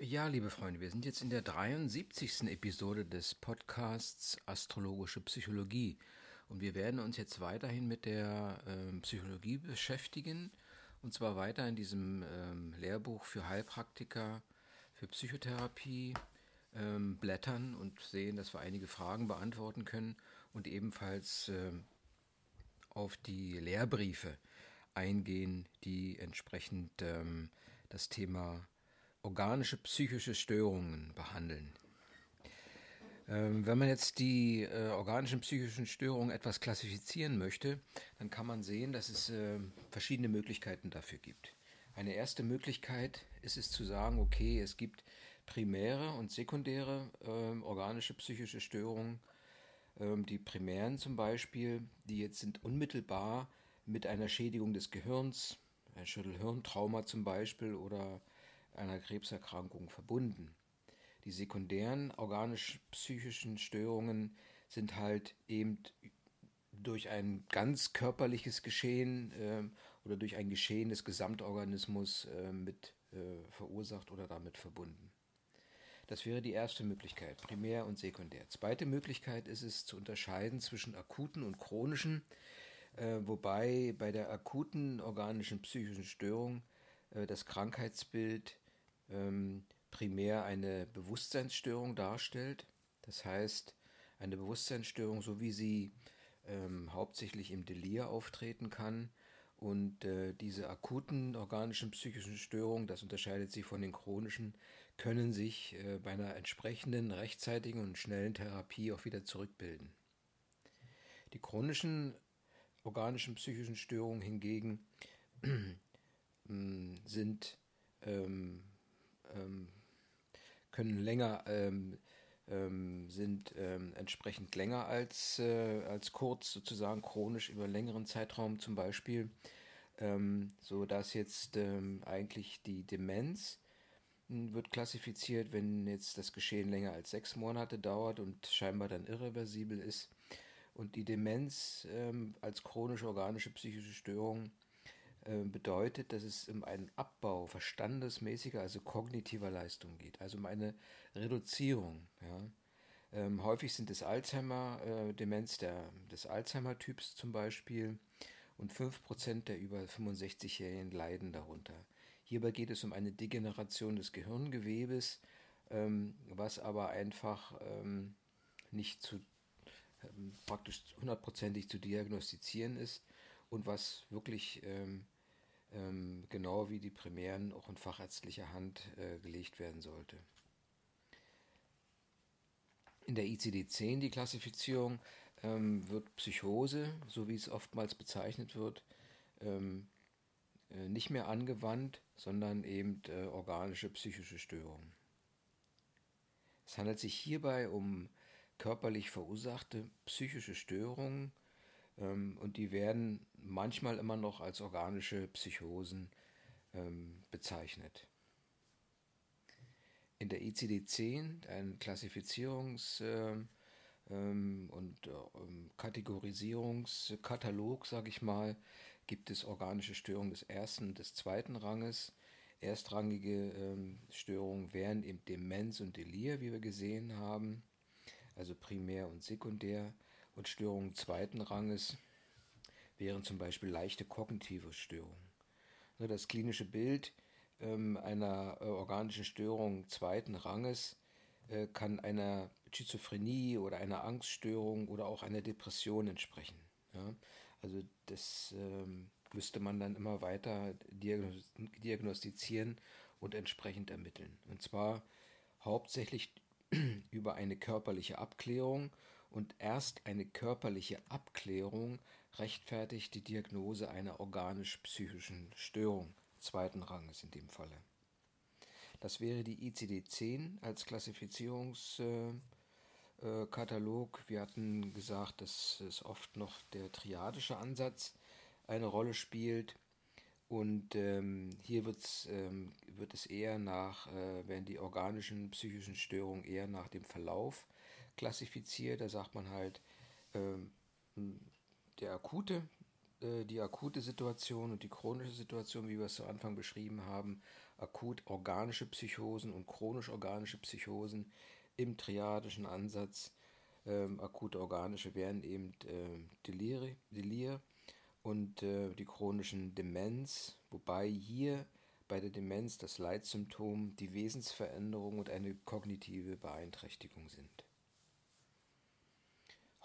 Ja, liebe Freunde, wir sind jetzt in der 73. Episode des Podcasts Astrologische Psychologie. Und wir werden uns jetzt weiterhin mit der ähm, Psychologie beschäftigen. Und zwar weiter in diesem ähm, Lehrbuch für Heilpraktiker, für Psychotherapie ähm, blättern und sehen, dass wir einige Fragen beantworten können und ebenfalls ähm, auf die Lehrbriefe eingehen, die entsprechend ähm, das Thema organische psychische Störungen behandeln. Ähm, wenn man jetzt die äh, organischen psychischen Störungen etwas klassifizieren möchte, dann kann man sehen, dass es äh, verschiedene Möglichkeiten dafür gibt. Eine erste Möglichkeit ist es zu sagen, okay, es gibt primäre und sekundäre äh, organische psychische Störungen. Ähm, die primären zum Beispiel, die jetzt sind unmittelbar mit einer Schädigung des Gehirns, ein Schüttelhirntrauma zum Beispiel oder einer Krebserkrankung verbunden. Die sekundären organisch-psychischen Störungen sind halt eben durch ein ganz körperliches Geschehen äh, oder durch ein Geschehen des Gesamtorganismus äh, mit äh, verursacht oder damit verbunden. Das wäre die erste Möglichkeit, primär und sekundär. Zweite Möglichkeit ist es zu unterscheiden zwischen akuten und chronischen, äh, wobei bei der akuten organischen psychischen Störung äh, das Krankheitsbild ähm, primär eine Bewusstseinsstörung darstellt. Das heißt, eine Bewusstseinsstörung, so wie sie ähm, hauptsächlich im Delir auftreten kann. Und äh, diese akuten organischen psychischen Störungen, das unterscheidet sich von den chronischen, können sich äh, bei einer entsprechenden rechtzeitigen und schnellen Therapie auch wieder zurückbilden. Die chronischen organischen psychischen Störungen hingegen sind ähm, ähm, können länger, ähm, ähm, sind ähm, entsprechend länger als, äh, als kurz, sozusagen chronisch über längeren Zeitraum zum Beispiel, ähm, so dass jetzt ähm, eigentlich die Demenz hm, wird klassifiziert, wenn jetzt das Geschehen länger als sechs Monate dauert und scheinbar dann irreversibel ist. Und die Demenz als chronische organische psychische Störung bedeutet, dass es um einen Abbau verstandesmäßiger, also kognitiver Leistung geht, also um eine Reduzierung. Ja. Ähm, häufig sind es Alzheimer-Demenz äh, des Alzheimer-Typs zum Beispiel und 5% der über 65-Jährigen leiden darunter. Hierbei geht es um eine Degeneration des Gehirngewebes, ähm, was aber einfach ähm, nicht zu, ähm, praktisch hundertprozentig zu diagnostizieren ist und was wirklich ähm, ähm, genau wie die primären auch in fachärztlicher Hand äh, gelegt werden sollte. In der ICD-10, die Klassifizierung, ähm, wird Psychose, so wie es oftmals bezeichnet wird, ähm, äh, nicht mehr angewandt, sondern eben äh, organische psychische Störungen. Es handelt sich hierbei um körperlich verursachte psychische Störungen, und die werden manchmal immer noch als organische Psychosen ähm, bezeichnet. In der ICD-10, ein Klassifizierungs- ähm, und Kategorisierungskatalog, sage ich mal, gibt es organische Störungen des ersten und des zweiten Ranges. Erstrangige Störungen wären eben Demenz und Delir, wie wir gesehen haben, also primär und sekundär und Störungen zweiten Ranges wären zum Beispiel leichte kognitive Störungen. Das klinische Bild ähm, einer äh, organischen Störung zweiten Ranges äh, kann einer Schizophrenie oder einer Angststörung oder auch einer Depression entsprechen. Also das ähm, müsste man dann immer weiter diagnostizieren und entsprechend ermitteln. Und zwar hauptsächlich über eine körperliche Abklärung und erst eine körperliche Abklärung rechtfertigt die Diagnose einer organisch-psychischen Störung zweiten Ranges in dem Falle. Das wäre die ICD-10 als Klassifizierungskatalog. Wir hatten gesagt, dass es oft noch der triadische Ansatz eine Rolle spielt. Und ähm, hier ähm, wird es eher nach, äh, werden die organischen psychischen Störungen eher nach dem Verlauf klassifiziert. Da sagt man halt, ähm, der akute äh, die akute Situation und die chronische Situation, wie wir es zu Anfang beschrieben haben, akut organische Psychosen und chronisch organische Psychosen im triadischen Ansatz. Ähm, akute organische wären eben äh, Delir, Delir und äh, die chronischen Demenz, wobei hier bei der Demenz das Leitsymptom die Wesensveränderung und eine kognitive Beeinträchtigung sind.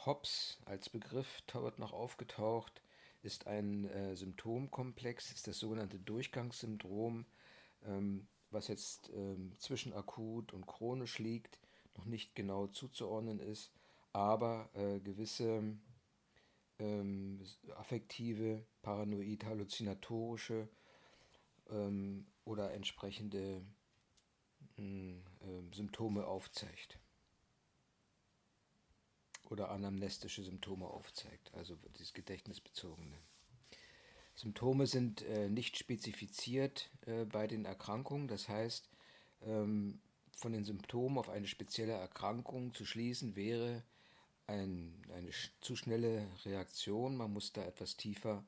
Hobbes als Begriff wird noch aufgetaucht, ist ein äh, Symptomkomplex, ist das sogenannte Durchgangssyndrom, ähm, was jetzt ähm, zwischen akut und chronisch liegt, noch nicht genau zuzuordnen ist, aber äh, gewisse ähm, affektive, paranoid, halluzinatorische ähm, oder entsprechende mh, äh, Symptome aufzeigt oder anamnestische Symptome aufzeigt, also das Gedächtnisbezogene. Symptome sind äh, nicht spezifiziert äh, bei den Erkrankungen, das heißt, ähm, von den Symptomen auf eine spezielle Erkrankung zu schließen wäre ein, eine zu schnelle Reaktion. Man muss da etwas tiefer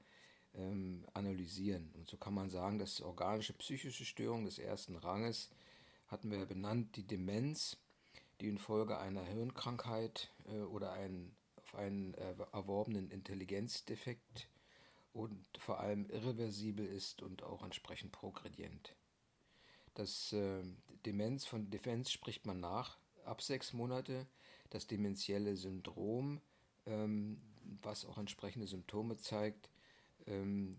ähm, analysieren. Und so kann man sagen, dass organische psychische Störungen des ersten Ranges hatten wir benannt, die Demenz, die infolge einer Hirnkrankheit äh, oder ein, auf einen äh, erworbenen Intelligenzdefekt und vor allem irreversibel ist und auch entsprechend progredient. Das äh, Demenz von Demenz spricht man nach ab sechs Monate. Das dementielle Syndrom, ähm, was auch entsprechende Symptome zeigt, ähm,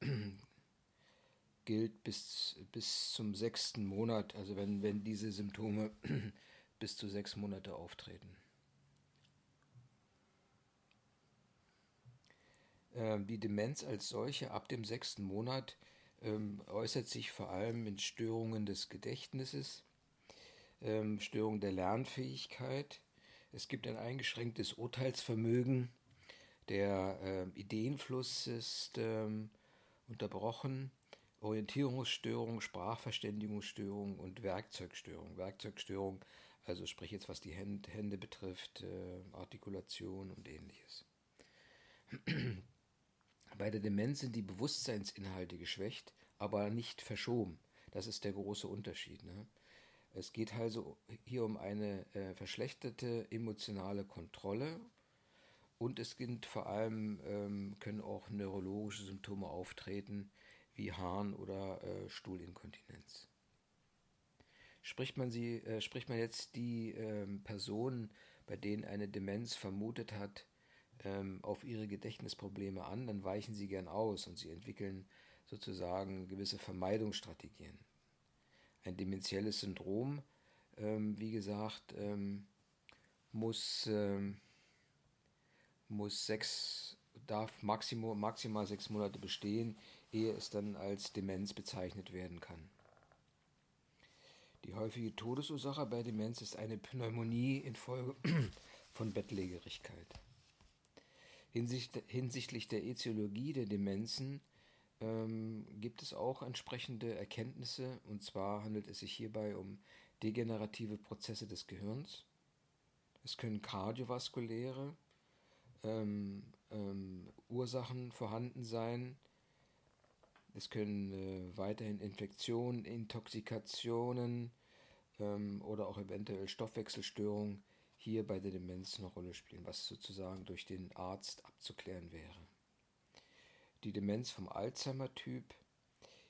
gilt bis, bis zum sechsten Monat, also wenn, wenn diese Symptome bis zu sechs Monate auftreten. Ähm, die Demenz als solche ab dem sechsten Monat ähm, äußert sich vor allem in Störungen des Gedächtnisses, ähm, Störungen der Lernfähigkeit. Es gibt ein eingeschränktes Urteilsvermögen, der Ideenfluss ist unterbrochen, Orientierungsstörung, Sprachverständigungsstörung und Werkzeugstörung. Werkzeugstörung also sprich jetzt, was die Hände, betrifft, äh, Artikulation und ähnliches. Bei der Demenz sind die Bewusstseinsinhalte geschwächt, aber nicht verschoben. Das ist der große Unterschied. Ne? Es geht also hier um eine äh, verschlechterte emotionale Kontrolle und es gibt vor allem, ähm, können auch neurologische Symptome auftreten, wie Harn- oder äh, Stuhlinkontinenz. Spricht man, sie, äh, spricht man jetzt die ähm, Personen, bei denen eine Demenz vermutet hat, ähm, auf ihre Gedächtnisprobleme an, dann weichen sie gern aus und sie entwickeln sozusagen gewisse Vermeidungsstrategien. Ein dementielles Syndrom, ähm, wie gesagt, ähm, muss, ähm, muss sechs, darf maximum, maximal sechs Monate bestehen, ehe es dann als Demenz bezeichnet werden kann. Die häufige Todesursache bei Demenz ist eine Pneumonie infolge von Bettlägerigkeit. hinsichtlich der Ätiologie der Demenzen ähm, gibt es auch entsprechende Erkenntnisse, und zwar handelt es sich hierbei um degenerative Prozesse des Gehirns. Es können kardiovaskuläre ähm, ähm, Ursachen vorhanden sein, es können äh, weiterhin Infektionen, Intoxikationen ähm, oder auch eventuell Stoffwechselstörungen hier bei der Demenz eine Rolle spielen, was sozusagen durch den Arzt abzuklären wäre. Die Demenz vom Alzheimer-Typ.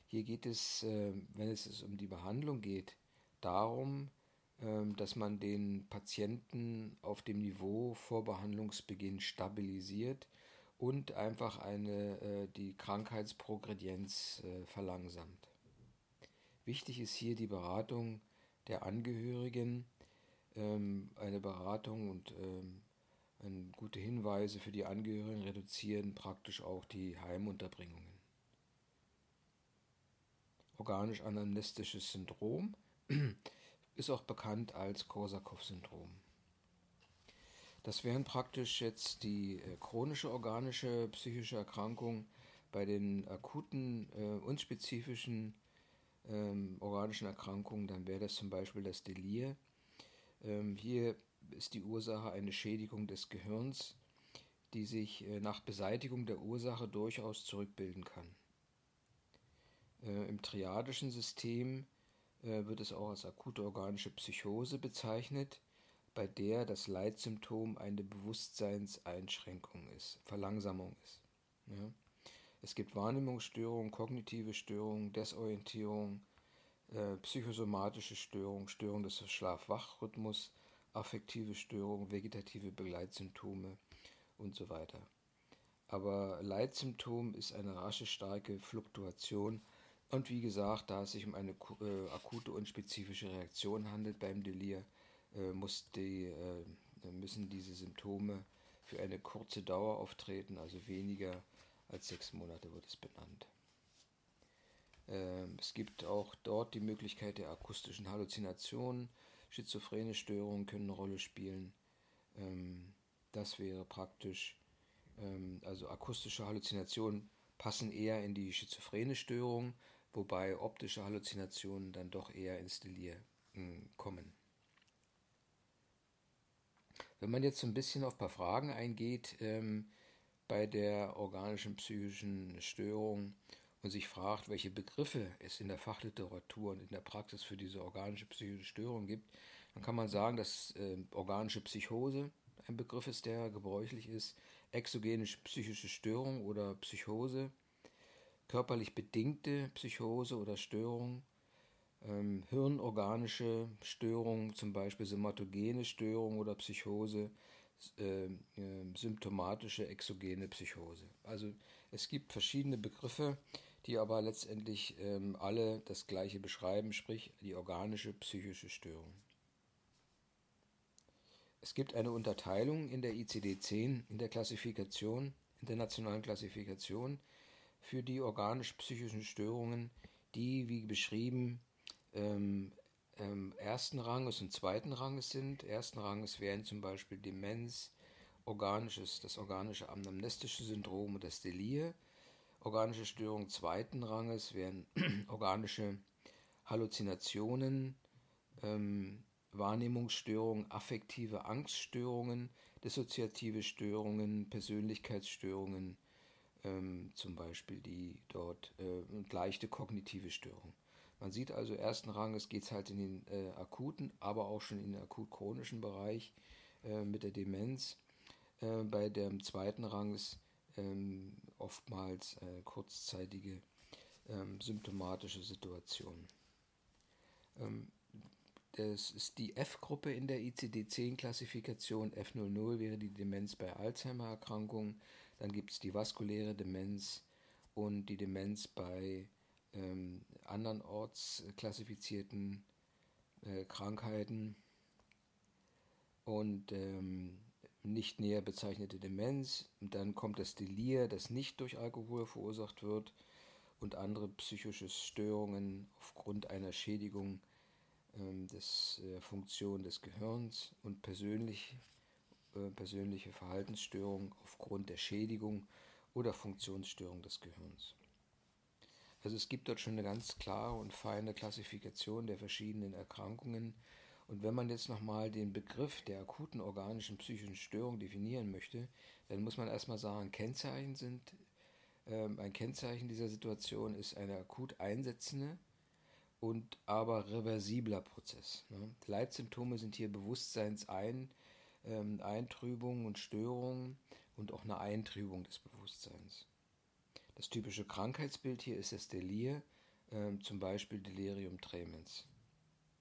Hier geht es, äh, wenn es um die Behandlung geht, darum, äh, dass man den Patienten auf dem Niveau vor Behandlungsbeginn stabilisiert und einfach eine, äh, die Krankheitsprogredienz äh, verlangsamt. Wichtig ist hier die Beratung der Angehörigen, ähm, eine Beratung und ähm, gute Hinweise für die Angehörigen reduzieren praktisch auch die Heimunterbringungen. Organisch-anamnestisches Syndrom ist auch bekannt als Korsakow-Syndrom. Das wären praktisch jetzt die äh, chronische organische psychische Erkrankung bei den akuten, äh, unspezifischen ähm, organischen Erkrankungen, dann wäre das zum Beispiel das Delir. Ähm, hier ist die Ursache eine Schädigung des Gehirns, die sich äh, nach Beseitigung der Ursache durchaus zurückbilden kann. Äh, Im triadischen System äh, wird es auch als akute organische Psychose bezeichnet, bei der das Leitsymptom eine Bewusstseinseinschränkung ist, Verlangsamung ist. Ja. Es gibt Wahrnehmungsstörungen, kognitive Störungen, Desorientierung, äh, psychosomatische Störungen, Störungen des Schlaf-Wach-Rhythmus, affektive Störungen, vegetative Begleitsymptome und so weiter. Aber Leitsymptom ist eine rasche, starke Fluktuation und wie gesagt, da es sich um eine äh, akute und spezifische Reaktion handelt beim Delir, muss die, äh, müssen diese Symptome für eine kurze Dauer auftreten, also weniger als sechs Monate wird es benannt. Ähm, es gibt auch dort die Möglichkeit der akustischen Halluzinationen. Schizophrene Störungen können eine Rolle spielen. Ähm, das wäre praktisch, ähm, also akustische Halluzinationen passen eher in die schizophrene Störung, wobei optische Halluzinationen dann doch eher ins Delir kommen. Wenn man jetzt so ein bisschen auf ein paar Fragen eingeht ähm, bei der organischen psychischen Störung und sich fragt, welche Begriffe es in der Fachliteratur und in der Praxis für diese organische psychische Störung gibt, dann kann man sagen, dass äh, organische Psychose ein Begriff ist, der gebräuchlich ist, exogene psychische Störung oder Psychose, körperlich bedingte Psychose oder Störung, ähm, hirnorganische Störungen, zum Beispiel somatogene Störung oder Psychose, äh, äh, symptomatische exogene Psychose. Also es gibt verschiedene Begriffe, die aber letztendlich ähm, alle das gleiche beschreiben, sprich die organische psychische Störung. Es gibt eine Unterteilung in der ICD-10, in der Klassifikation, in der nationalen Klassifikation für die organisch-psychischen Störungen, die, wie beschrieben, ähm, ähm, ersten Ranges und zweiten Ranges sind. Ersten Ranges wären zum Beispiel Demenz, organisches, das organische amnestische Syndrom und das Delir. Organische Störungen zweiten Ranges wären organische Halluzinationen, ähm, Wahrnehmungsstörungen, affektive Angststörungen, dissoziative Störungen, Persönlichkeitsstörungen, ähm, zum Beispiel die dort äh, leichte kognitive Störungen. Man sieht also ersten Ranges geht es halt in den äh, akuten, aber auch schon in den akut-chronischen Bereich äh, mit der Demenz. Äh, bei dem zweiten Ranges ähm, oftmals äh, kurzzeitige ähm, symptomatische Situation. Ähm, das ist die F-Gruppe in der ICD-10-Klassifikation. F00 wäre die Demenz bei Alzheimer-Erkrankungen. Dann gibt es die vaskuläre Demenz und die Demenz bei ähm, andernorts klassifizierten äh, Krankheiten und ähm, nicht näher bezeichnete Demenz. Und dann kommt das Delir, das nicht durch Alkohol verursacht wird und andere psychische Störungen aufgrund einer Schädigung ähm, des äh, Funktion des Gehirns und persönlich, äh, persönliche Verhaltensstörungen aufgrund der Schädigung oder Funktionsstörung des Gehirns. Also es gibt dort schon eine ganz klare und feine Klassifikation der verschiedenen Erkrankungen. Und wenn man jetzt nochmal den Begriff der akuten organischen psychischen Störung definieren möchte, dann muss man erstmal sagen, Kennzeichen sind, äh, ein Kennzeichen dieser Situation ist eine akut einsetzende und aber reversibler Prozess. Ne? Leitsymptome sind hier Bewusstseinsein, ähm, Eintrübung und Störung und auch eine Eintrübung des Bewusstseins. Das typische Krankheitsbild hier ist das Delir, äh, zum Beispiel Delirium tremens.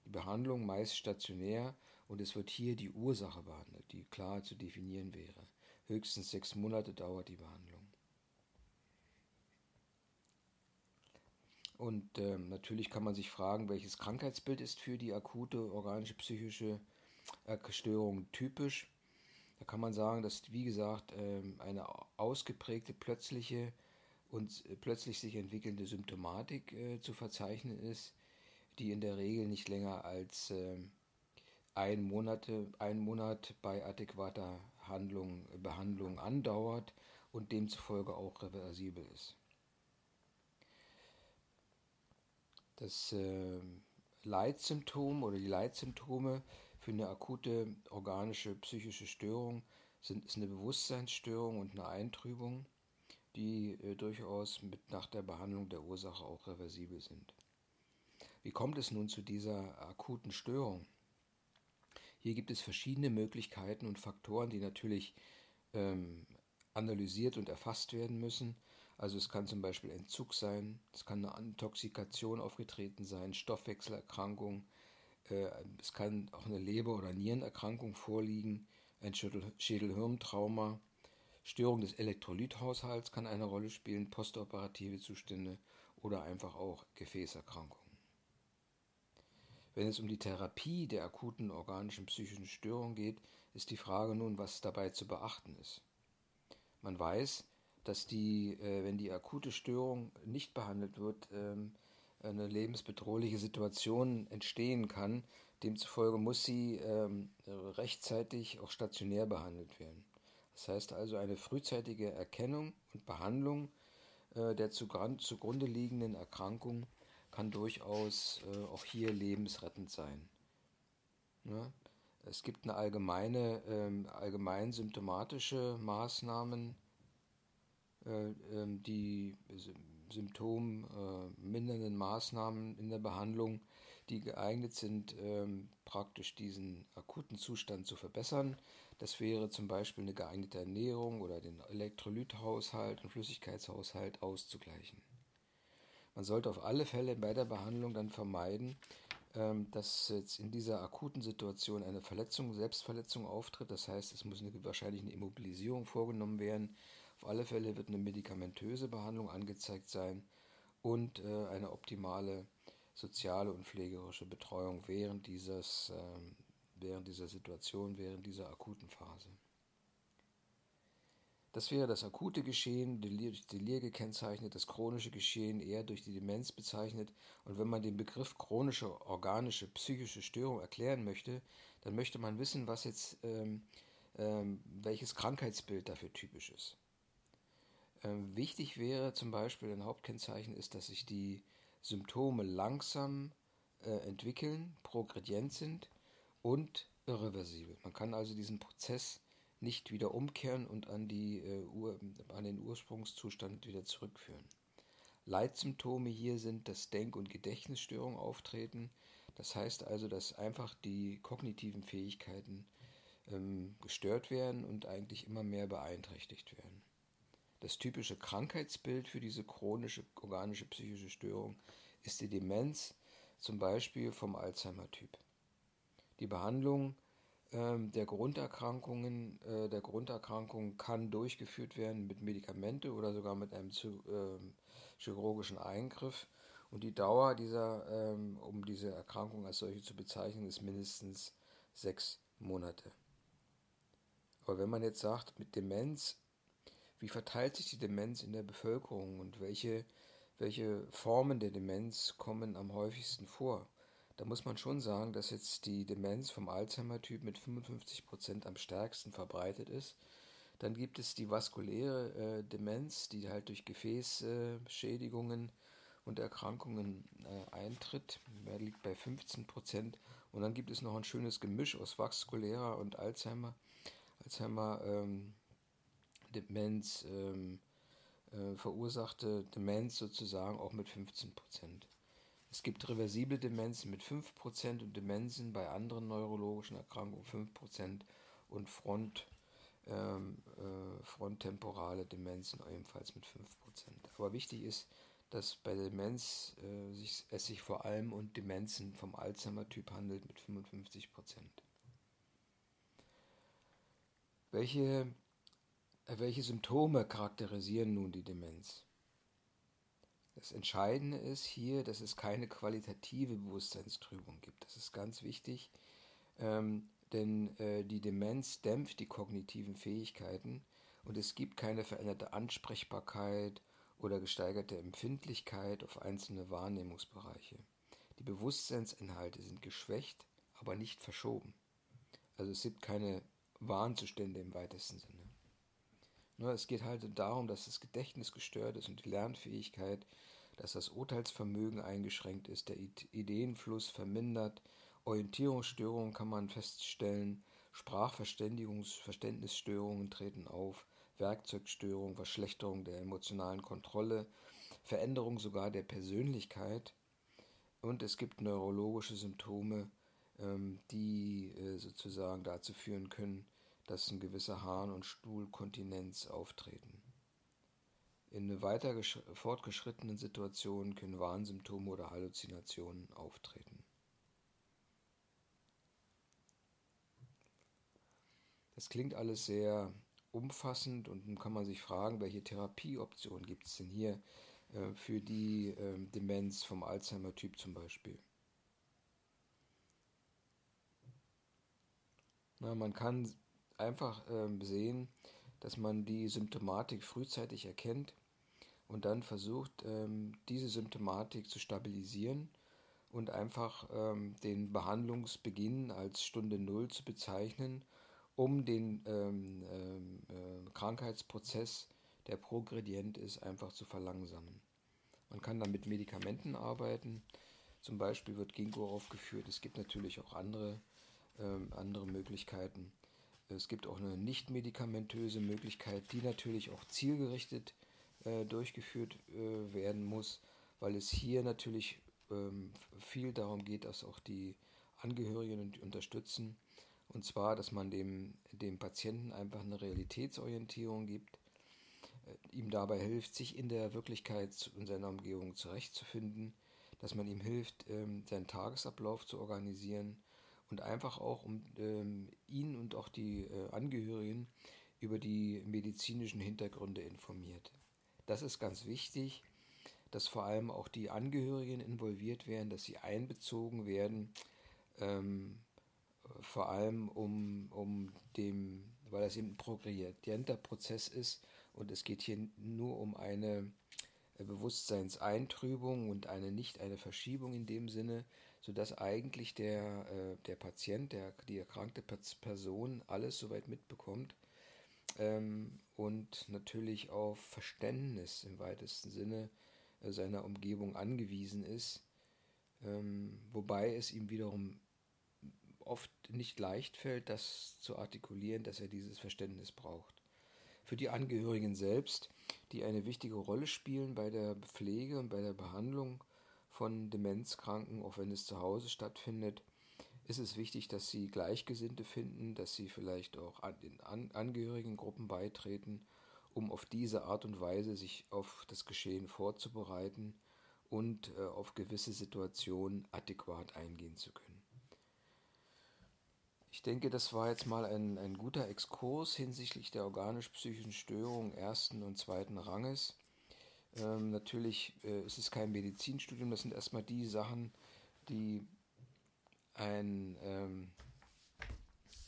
Die Behandlung meist stationär und es wird hier die Ursache behandelt, die klar zu definieren wäre. Höchstens sechs Monate dauert die Behandlung. Und äh, natürlich kann man sich fragen, welches Krankheitsbild ist für die akute organische psychische äh, Störung typisch. Da kann man sagen, dass, wie gesagt, äh, eine ausgeprägte plötzliche und äh, plötzlich sich entwickelnde Symptomatik äh, zu verzeichnen ist, die in der Regel nicht länger als äh, ein, Monate, ein Monat bei adäquater Handlung, Behandlung andauert und demzufolge auch reversibel ist. Das äh, Leitsymptom oder die Leitsymptome für eine akute organische psychische Störung sind, ist eine Bewusstseinsstörung und eine Eintrübung, die äh, durchaus mit nach der Behandlung der Ursache auch reversibel sind. Wie kommt es nun zu dieser akuten Störung? Hier gibt es verschiedene Möglichkeiten und Faktoren, die natürlich ähm, analysiert und erfasst werden müssen. Also es kann zum Beispiel Entzug sein, es kann eine Intoxikation aufgetreten sein, Stoffwechselerkrankung, äh, es kann auch eine Leber- oder Nierenerkrankung vorliegen, ein Schädelhirntrauma, Störung des Elektrolythaushalts kann eine Rolle spielen, postoperative Zustände oder einfach auch Gefäßerkrankungen. Wenn es um die Therapie der akuten organischen psychischen Störung geht, ist die Frage nun, was dabei zu beachten ist. Man weiß, dass die, äh, wenn die akute Störung nicht behandelt wird, ähm, eine lebensbedrohliche Situation entstehen kann. Demzufolge muss sie ähm, rechtzeitig auch stationär behandelt werden. Das heißt also eine frühzeitige Erkennung und Behandlung äh, der zugrunde liegenden Erkrankung kann durchaus äh, auch hier lebensrettend sein. Ja? Es gibt eine allgemeine, ähm, allgemein symptomatische Maßnahmen, äh, ähm, die symptommindernden Maßnahmen in der Behandlung, die geeignet sind, ähm, praktisch diesen akuten Zustand zu verbessern. Das wäre zum Beispiel eine geeignete Ernährung oder den Elektrolythaushalt und Flüssigkeitshaushalt auszugleichen. Man sollte auf alle Fälle bei der Behandlung dann vermeiden, ähm, dass jetzt in dieser akuten Situation eine Verletzung, Selbstverletzung auftritt. Das heißt, es muss eine, wahrscheinlich eine Immobilisierung vorgenommen werden. Auf alle Fälle wird eine medikamentöse Behandlung angezeigt sein und äh, eine optimale soziale und pflegerische Betreuung während dieses ähm, während dieser Situation, während dieser akuten Phase. Das wäre das akute Geschehen, durch Delir gekennzeichnet, das chronische Geschehen eher durch die Demenz bezeichnet. Und wenn man den Begriff chronische, organische, psychische Störung erklären möchte, dann möchte man wissen, was jetzt, ähm, ähm, welches Krankheitsbild dafür typisch ist. Ähm, wichtig wäre zum Beispiel, ein Hauptkennzeichen ist, dass sich die Symptome langsam äh, entwickeln, progredient sind und irreversibel. Man kann also diesen Prozess nicht wieder umkehren und an, die, äh, Ur, an den Ursprungszustand wieder zurückführen. Leitsymptome hier sind, dass Denk- und Gedächtnisstörungen auftreten. Das heißt also, dass einfach die kognitiven Fähigkeiten ähm, gestört werden und eigentlich immer mehr beeinträchtigt werden. Das typische Krankheitsbild für diese chronische organische psychische Störung ist die Demenz, zum Beispiel vom Alzheimer-Typ. Die Behandlung ähm, der Grunderkrankungen, äh, der Grunderkrankung kann durchgeführt werden mit Medikamente oder sogar mit einem ähm, chirurgischen Eingriff. Und die Dauer dieser, ähm, um diese Erkrankung als solche zu bezeichnen, ist mindestens sechs Monate. Aber wenn man jetzt sagt, mit Demenz, wie verteilt sich die Demenz in der Bevölkerung und welche, welche Formen der Demenz kommen am häufigsten vor? Da muss man schon sagen, dass jetzt die Demenz vom Alzheimer-Typ mit 55 Prozent am stärksten verbreitet ist. Dann gibt es die vaskuläre äh, Demenz, die halt durch Gefäßschädigungen äh, und Erkrankungen äh, eintritt. Der liegt bei 15 Prozent. Und dann gibt es noch ein schönes Gemisch aus vaskulärer und Alzheimer. Alzheimer ähm, Demenz ähm, äh, verursachte Demenz sozusagen auch mit 15 Prozent. Es gibt reversible Demenzen mit 5% und Demenzen bei anderen neurologischen Erkrankungen 5% und Front, ähm, äh, fronttemporale Demenzen ebenfalls mit 5%. Aber wichtig ist, dass bei Demenz äh, sich, es sich vor allem um Demenzen vom Alzheimer-Typ handelt mit 55%. Welche, äh, welche Symptome charakterisieren nun die Demenz? Das Entscheidende ist hier, dass es keine qualitative Bewusstseinstrübung gibt. Das ist ganz wichtig, ähm, denn äh, die Demenz dämpft die kognitiven Fähigkeiten und es gibt keine veränderte Ansprechbarkeit oder gesteigerte Empfindlichkeit auf einzelne Wahrnehmungsbereiche. Die Bewusstseinsinhalte sind geschwächt, aber nicht verschoben. Also es gibt keine Warnzustände im weitesten Sinne. Nur es geht halt darum, dass das Gedächtnis gestört ist und die Lernfähigkeit dass das Urteilsvermögen eingeschränkt ist, der Ideenfluss vermindert, Orientierungsstörungen kann man feststellen, Sprachverständigungsverständnisstörungen treten auf, Werkzeugstörung, Verschlechterung der emotionalen Kontrolle, Veränderung sogar der Persönlichkeit. Und es gibt neurologische Symptome, ähm, die äh, sozusagen dazu führen können, dass ein gewisser Harn- und Stuhlkontinenz auftreten. In weiter fortgeschrittenen Situationen können Warnsymptome oder Halluzinationen auftreten. Das klingt alles sehr umfassend und nun kann man sich fragen, welche Therapieoptionen gibt es denn hier äh, für die äh, Demenz vom Alzheimer-Typ zum Beispiel. Na, man kann einfach äh, sehen, dass man die Symptomatik frühzeitig erkennt und dann versucht, ähm, diese Symptomatik zu stabilisieren und einfach ähm, den Behandlungsbeginn als Stunde Null zu bezeichnen, um den ähm, ähm, äh, Krankheitsprozess, der progredient ist, einfach zu verlangsamen. Man kann dann mit Medikamenten arbeiten. Zum Beispiel wird Ginkgo aufgeführt. Es gibt natürlich auch andere, ähm, andere Möglichkeiten. Es gibt auch eine nicht medikamentöse Möglichkeit, die natürlich auch zielgerichtet äh, durchgeführt äh, werden muss, weil es hier natürlich ähm, viel darum geht, dass auch die Angehörigen unterstützen. Und zwar, dass man dem, dem Patienten einfach eine Realitätsorientierung gibt, äh, ihm dabei hilft, sich in der Wirklichkeit und seiner Umgebung zurechtzufinden, dass man ihm hilft, ähm, seinen Tagesablauf zu organisieren und einfach auch um ähm, ihn und auch die äh, Angehörigen über die medizinischen Hintergründe informiert. Das ist ganz wichtig, dass vor allem auch die Angehörigen involviert werden, dass sie einbezogen werden, ähm, vor allem um, um dem, weil das eben ein progredienter Prozess ist und es geht hier nur um eine äh, Bewusstseinseintrübung und eine nicht eine Verschiebung in dem Sinne, sodass eigentlich der, äh, der Patient, der, die erkrankte Person alles soweit mitbekommt ähm, und natürlich auf Verständnis im weitesten Sinne äh, seiner Umgebung angewiesen ist, ähm, wobei es ihm wiederum oft nicht leicht fällt, das zu artikulieren, dass er dieses Verständnis braucht. Für die Angehörigen selbst, die eine wichtige Rolle spielen bei der Pflege und bei der Behandlung von Demenzkranken, auch wenn es zu Hause stattfindet, ist es wichtig, dass sie Gleichgesinnte finden, dass sie vielleicht auch in Angehörigengruppen beitreten, um auf diese Art und Weise sich auf das Geschehen vorzubereiten und äh, auf gewisse Situationen adäquat eingehen zu können. Ich denke, das war jetzt mal ein, ein guter Exkurs hinsichtlich der organisch-psychischen Störungen ersten und zweiten Ranges. Ähm, natürlich äh, ist es kein Medizinstudium, das sind erstmal die Sachen, die ein, ähm,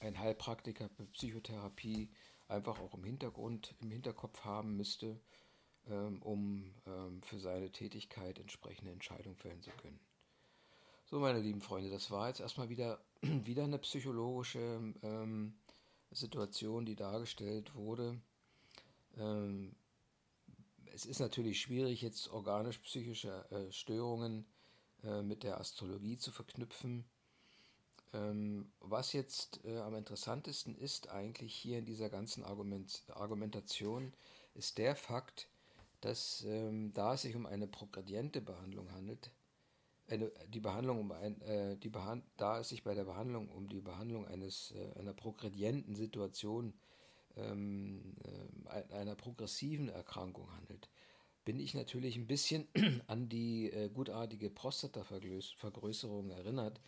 ein Heilpraktiker für Psychotherapie einfach auch im Hintergrund, im Hinterkopf haben müsste, ähm, um ähm, für seine Tätigkeit entsprechende Entscheidungen fällen zu können. So, meine lieben Freunde, das war jetzt erstmal wieder, wieder eine psychologische ähm, Situation, die dargestellt wurde. Es ist natürlich schwierig, jetzt organisch-psychische äh, Störungen äh, mit der Astrologie zu verknüpfen. Ähm, was jetzt äh, am interessantesten ist eigentlich hier in dieser ganzen Argument Argumentation, ist der Fakt, dass ähm, da es sich um eine progrediente Behandlung handelt, die Behandlung um ein, äh, die Behand da es sich bei der Behandlung um die Behandlung eines äh, einer progredienten Situation ähm, äh, einer progressiven Erkrankung handelt, bin ich natürlich ein bisschen an die äh, gutartige Prostatavergrößerung erinnert,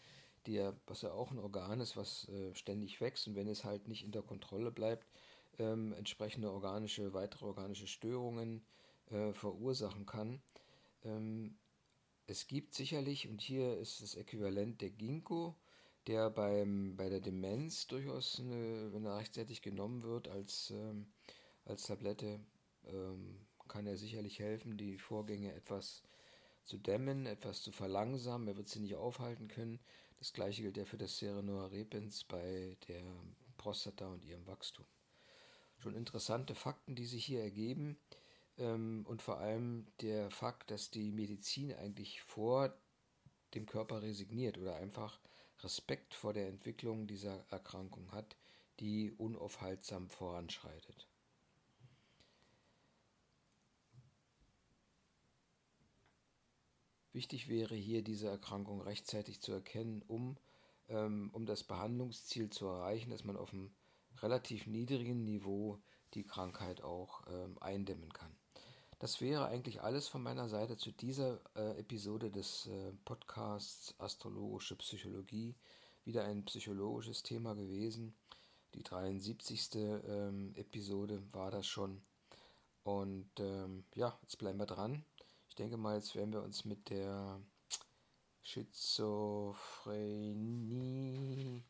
die ja, was ja auch ein Organ ist, was äh, ständig wächst und wenn es halt nicht in der Kontrolle bleibt, ähm, entsprechende organische, weitere organische Störungen äh, verursachen kann. Ähm, es gibt sicherlich, und hier ist das Äquivalent der Ginkgo, der beim, bei der Demenz durchaus, eine, wenn er rechtzeitig genommen wird als, ähm, als Tablette, ähm, kann er sicherlich helfen, die Vorgänge etwas zu dämmen, etwas zu verlangsamen. Er wird sie nicht aufhalten können. Das gleiche gilt ja für das Serenoa repens bei der Prostata und ihrem Wachstum. Schon interessante Fakten, die sich hier ergeben. Ähm, und vor allem der Fakt, dass die Medizin eigentlich vor dem Körper resigniert oder einfach Respekt vor der Entwicklung dieser Erkrankung hat, die unaufhaltsam voranschreitet. Wichtig wäre hier, diese Erkrankung rechtzeitig zu erkennen, um, ähm, um das Behandlungsziel zu erreichen, dass man auf einem relativ niedrigen Niveau die Krankheit auch ähm, eindämmen kann. Das wäre eigentlich alles von meiner Seite zu dieser äh, Episode des äh, Podcasts Astrologische Psychologie. Wieder ein psychologisches Thema gewesen. Die 73. Ähm, Episode war das schon. Und ähm, ja, jetzt bleiben wir dran. Ich denke mal, jetzt werden wir uns mit der Schizophrenie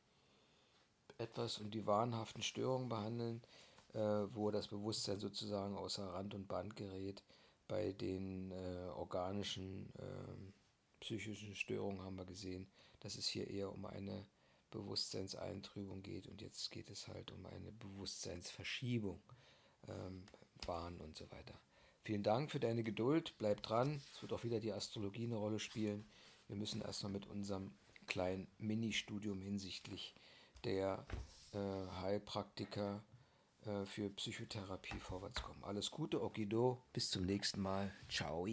etwas und die wahnhaften Störungen behandeln, wo das Bewusstsein sozusagen außer Rand und Band gerät. Bei den äh, organischen äh, psychischen Störungen haben wir gesehen, dass es hier eher um eine Bewusstseinseintrübung geht und jetzt geht es halt um eine Bewusstseinsverschiebung, ähm, Wahn und so weiter. Vielen Dank für deine Geduld. Bleib dran. Es wird auch wieder die Astrologie eine Rolle spielen. Wir müssen erstmal mit unserem kleinen Mini-Studium hinsichtlich der äh, Heilpraktiker äh, für Psychotherapie vorwärts kommen. Alles Gute, Okido. Bis zum nächsten Mal. Ciao.